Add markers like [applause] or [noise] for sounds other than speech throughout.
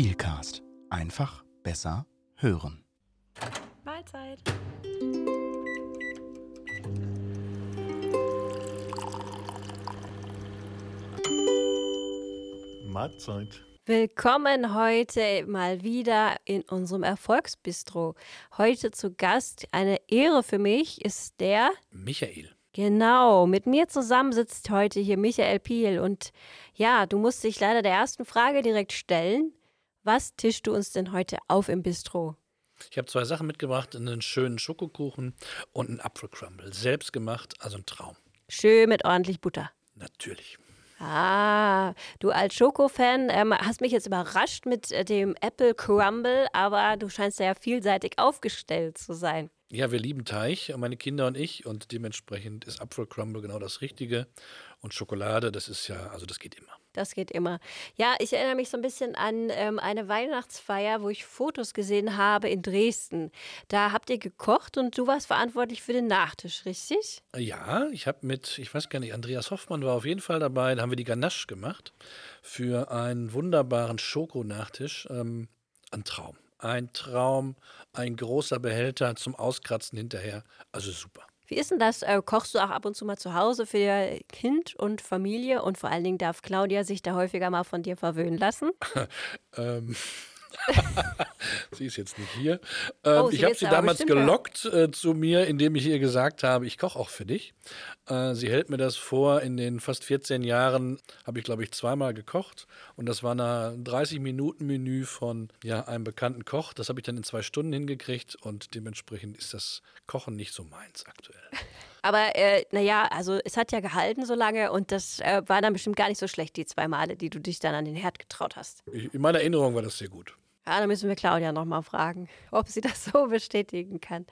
Peelcast. Einfach besser hören. Mahlzeit. Mahlzeit. Willkommen heute mal wieder in unserem Erfolgsbistro. Heute zu Gast, eine Ehre für mich, ist der. Michael. Genau, mit mir zusammen sitzt heute hier Michael Piel. Und ja, du musst dich leider der ersten Frage direkt stellen. Was tischst du uns denn heute auf im Bistro? Ich habe zwei Sachen mitgebracht: einen schönen Schokokuchen und einen Apfelcrumble. Selbst gemacht, also ein Traum. Schön mit ordentlich Butter. Natürlich. Ah, du als Schoko-Fan ähm, hast mich jetzt überrascht mit äh, dem Apple Crumble, aber du scheinst ja vielseitig aufgestellt zu sein. Ja, wir lieben Teig, meine Kinder und ich, und dementsprechend ist Apfelcrumble genau das Richtige. Und Schokolade, das ist ja, also das geht immer. Das geht immer. Ja, ich erinnere mich so ein bisschen an ähm, eine Weihnachtsfeier, wo ich Fotos gesehen habe in Dresden. Da habt ihr gekocht und du warst verantwortlich für den Nachtisch, richtig? Ja, ich habe mit, ich weiß gar nicht, Andreas Hoffmann war auf jeden Fall dabei. Da haben wir die Ganache gemacht für einen wunderbaren Schokonachtisch. Ähm, ein Traum. Ein Traum, ein großer Behälter zum Auskratzen hinterher. Also super. Wie ist denn das? Äh, kochst du auch ab und zu mal zu Hause für Kind und Familie? Und vor allen Dingen darf Claudia sich da häufiger mal von dir verwöhnen lassen? [laughs] ähm. [laughs] sie ist jetzt nicht hier. Ähm, Oh, ich habe sie damals gelockt äh, zu mir, indem ich ihr gesagt habe, ich koche auch für dich. Äh, sie hält mir das vor. In den fast 14 Jahren habe ich, glaube ich, zweimal gekocht. Und das war ein 30-Minuten-Menü von ja, einem bekannten Koch. Das habe ich dann in zwei Stunden hingekriegt. Und dementsprechend ist das Kochen nicht so meins aktuell. [laughs] Aber äh, naja, also es hat ja gehalten so lange und das äh, war dann bestimmt gar nicht so schlecht, die zwei Male, die du dich dann an den Herd getraut hast. Ich, in meiner Erinnerung war das sehr gut. Ja, da müssen wir Claudia nochmal fragen, [laughs] ob sie das so bestätigen kann.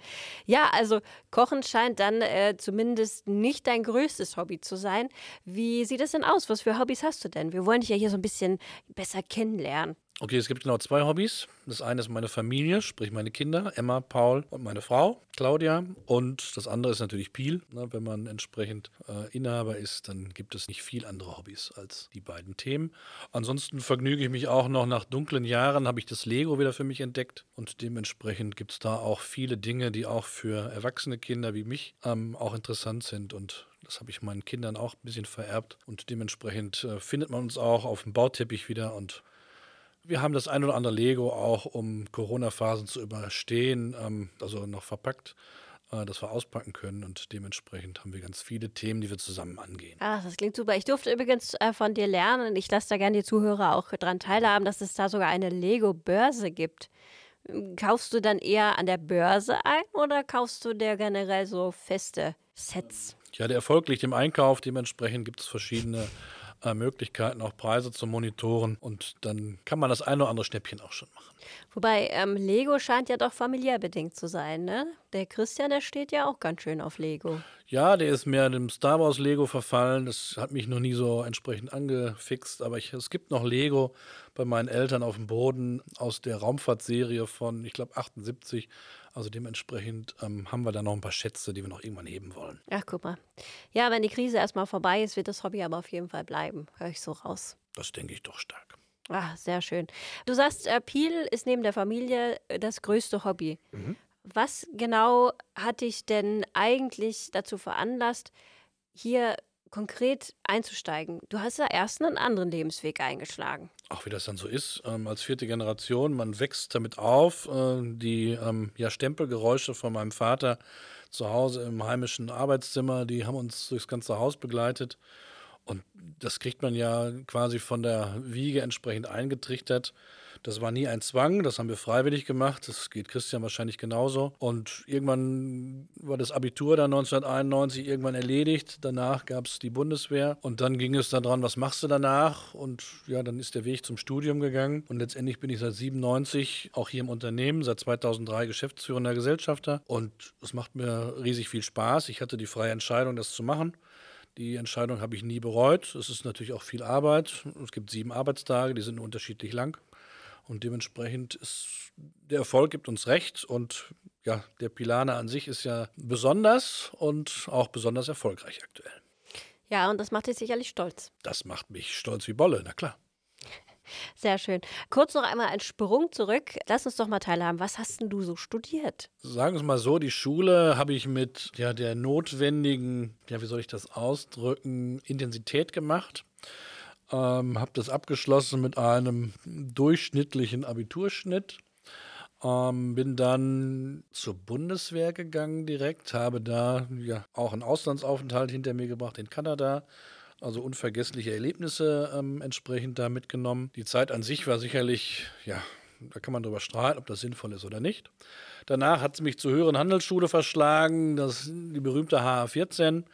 Ja, also Kochen scheint dann äh, zumindest nicht dein größtes Hobby zu sein. Wie sieht es denn aus? Was für Hobbys hast du denn? Wir wollen dich ja hier so ein bisschen besser kennenlernen. Okay, es gibt genau zwei Hobbys. Das eine ist meine Familie, sprich meine Kinder, Emma, Paul und meine Frau, Claudia. Und das andere ist natürlich Piel. Ne, wenn man entsprechend äh, Inhaber ist, dann gibt es nicht viel andere Hobbys als die beiden Themen. Ansonsten vergnüge ich mich auch noch nach dunklen Jahren, habe ich das Lego wieder für mich entdeckt. Und dementsprechend gibt es da auch viele Dinge, die auch für erwachsene Kinder wie mich ähm, auch interessant sind. Und das habe ich meinen Kindern auch ein bisschen vererbt. Und dementsprechend äh, findet man uns auch auf dem Bauteppich wieder und wir haben das ein oder andere Lego auch, um Corona-Phasen zu überstehen, ähm, also noch verpackt, äh, dass wir auspacken können. Und dementsprechend haben wir ganz viele Themen, die wir zusammen angehen. Ach, das klingt super. Ich durfte übrigens äh, von dir lernen. Ich lasse da gerne die Zuhörer auch dran teilhaben, dass es da sogar eine Lego-Börse gibt. Kaufst du dann eher an der Börse ein oder kaufst du dir generell so feste Sets? Ja, der Erfolg liegt im Einkauf. Dementsprechend gibt es verschiedene äh, Möglichkeiten, auch Preise zu monitoren. Und dann kann man das ein oder andere Schnäppchen auch schon machen. Wobei ähm, Lego scheint ja doch familiär bedingt zu sein, ne? Der Christian, der steht ja auch ganz schön auf Lego. Ja, der ist mehr dem Star Wars Lego verfallen. Das hat mich noch nie so entsprechend angefixt. Aber ich, es gibt noch Lego bei meinen Eltern auf dem Boden aus der Raumfahrtserie von, ich glaube, 78. Also dementsprechend ähm, haben wir da noch ein paar Schätze, die wir noch irgendwann heben wollen. Ach, guck mal. Ja, wenn die Krise erstmal vorbei ist, wird das Hobby aber auf jeden Fall bleiben. Höre ich so raus. Das denke ich doch stark. Ah, sehr schön. Du sagst, äh, Peel ist neben der Familie äh, das größte Hobby. Was genau hat dich denn eigentlich dazu veranlasst, hier konkret einzusteigen? Du hast ja erst einen anderen Lebensweg eingeschlagen. Auch wie das dann so ist, ähm, als vierte Generation, man wächst damit auf. Äh, die ähm, ja, Stempelgeräusche von meinem Vater zu Hause im heimischen Arbeitszimmer, die haben uns durchs ganze Haus begleitet. Und das kriegt man ja quasi von der Wiege entsprechend eingetrichtert. Das war nie ein Zwang, das haben wir freiwillig gemacht. Das geht Christian wahrscheinlich genauso. Und irgendwann war das Abitur dann 1991 irgendwann erledigt. Danach gab es die Bundeswehr. Und dann ging es daran, was machst du danach? Und ja, dann ist der Weg zum Studium gegangen. Und letztendlich bin ich seit 97 auch hier im Unternehmen, seit 2003 geschäftsführender Gesellschafter. Und es macht mir riesig viel Spaß. Ich hatte die freie Entscheidung, das zu machen. Die Entscheidung habe ich nie bereut. Es ist natürlich auch viel Arbeit. Es gibt sieben Arbeitstage, die sind unterschiedlich lang. Und dementsprechend ist der Erfolg gibt uns recht. Und ja, der Pilaner an sich ist ja besonders und auch besonders erfolgreich aktuell. Ja, und das macht dich sicherlich stolz. Das macht mich stolz wie Bolle, na klar. Sehr schön. Kurz noch einmal ein Sprung zurück. Lass uns doch mal teilhaben. Was hast denn du so studiert? Sagen wir es mal so, die Schule habe ich mit ja, der notwendigen, ja, wie soll ich das ausdrücken, Intensität gemacht. Ähm, habe das abgeschlossen mit einem durchschnittlichen Abiturschnitt. Ähm, bin dann zur Bundeswehr gegangen direkt, habe da ja auch einen Auslandsaufenthalt hinter mir gebracht in Kanada. Also unvergessliche Erlebnisse ähm, entsprechend da mitgenommen. Die Zeit an sich war sicherlich, ja, da kann man drüber streiten, ob das sinnvoll ist oder nicht. Danach hat es mich zur höheren Handelsschule verschlagen, das die berühmte HA14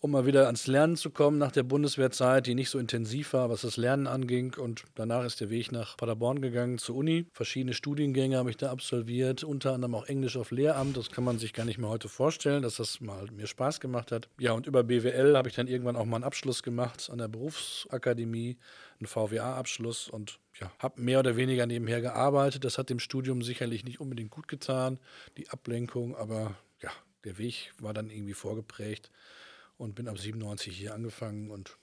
um mal wieder ans Lernen zu kommen nach der Bundeswehrzeit, die nicht so intensiv war, was das Lernen anging. Und danach ist der Weg nach Paderborn gegangen zur Uni. Verschiedene Studiengänge habe ich da absolviert, unter anderem auch Englisch auf Lehramt. Das kann man sich gar nicht mehr heute vorstellen, dass das mal mir Spaß gemacht hat. Ja, und über BWL habe ich dann irgendwann auch mal einen Abschluss gemacht an der Berufsakademie, einen VWA-Abschluss und ja, habe mehr oder weniger nebenher gearbeitet. Das hat dem Studium sicherlich nicht unbedingt gut getan, die Ablenkung, aber ja, der Weg war dann irgendwie vorgeprägt und bin ab 97 hier angefangen und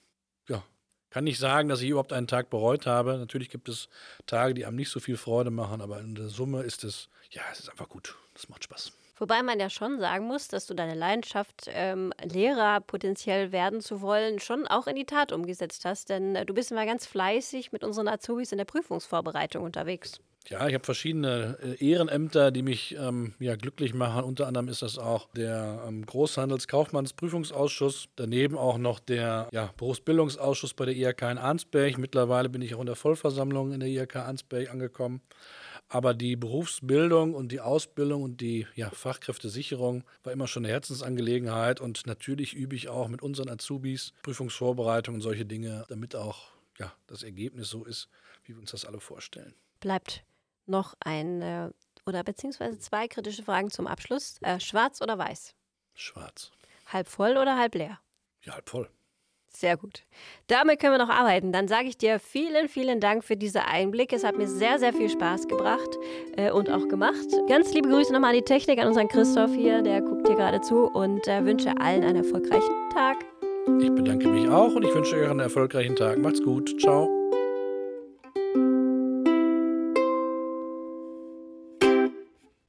ja, kann nicht sagen, dass ich überhaupt einen Tag bereut habe. Natürlich gibt es Tage, die einem nicht so viel Freude machen, aber in der Summe ist es, ja, es ist einfach gut. Das macht Spaß. Wobei man ja schon sagen muss, dass du deine Leidenschaft, ähm, Lehrer potenziell werden zu wollen, schon auch in die Tat umgesetzt hast. Denn äh, du bist immer ganz fleißig mit unseren Azubis in der Prüfungsvorbereitung unterwegs. Ja, ich habe verschiedene äh, Ehrenämter, die mich ähm, ja, glücklich machen. Unter anderem ist das auch der ähm, Großhandelskaufmannsprüfungsausschuss. Daneben auch noch der ja, Berufsbildungsausschuss bei der IHK in Arnsberg. Mittlerweile bin ich auch in der Vollversammlung in der IHK Arnsberg angekommen. Aber die Berufsbildung und die Ausbildung und die ja, Fachkräftesicherung war immer schon eine Herzensangelegenheit. Und natürlich übe ich auch mit unseren Azubis Prüfungsvorbereitung und solche Dinge, damit auch ja, das Ergebnis so ist, wie wir uns das alle vorstellen. Bleibt noch ein oder beziehungsweise zwei kritische Fragen zum Abschluss. Äh, schwarz oder weiß? Schwarz. Halb voll oder halb leer? Ja, halb voll. Sehr gut. Damit können wir noch arbeiten. Dann sage ich dir vielen, vielen Dank für diese Einblicke. Es hat mir sehr, sehr viel Spaß gebracht äh, und auch gemacht. Ganz liebe Grüße nochmal an die Technik, an unseren Christoph hier, der guckt hier gerade zu und äh, wünsche allen einen erfolgreichen Tag. Ich bedanke mich auch und ich wünsche euch einen erfolgreichen Tag. Macht's gut. Ciao.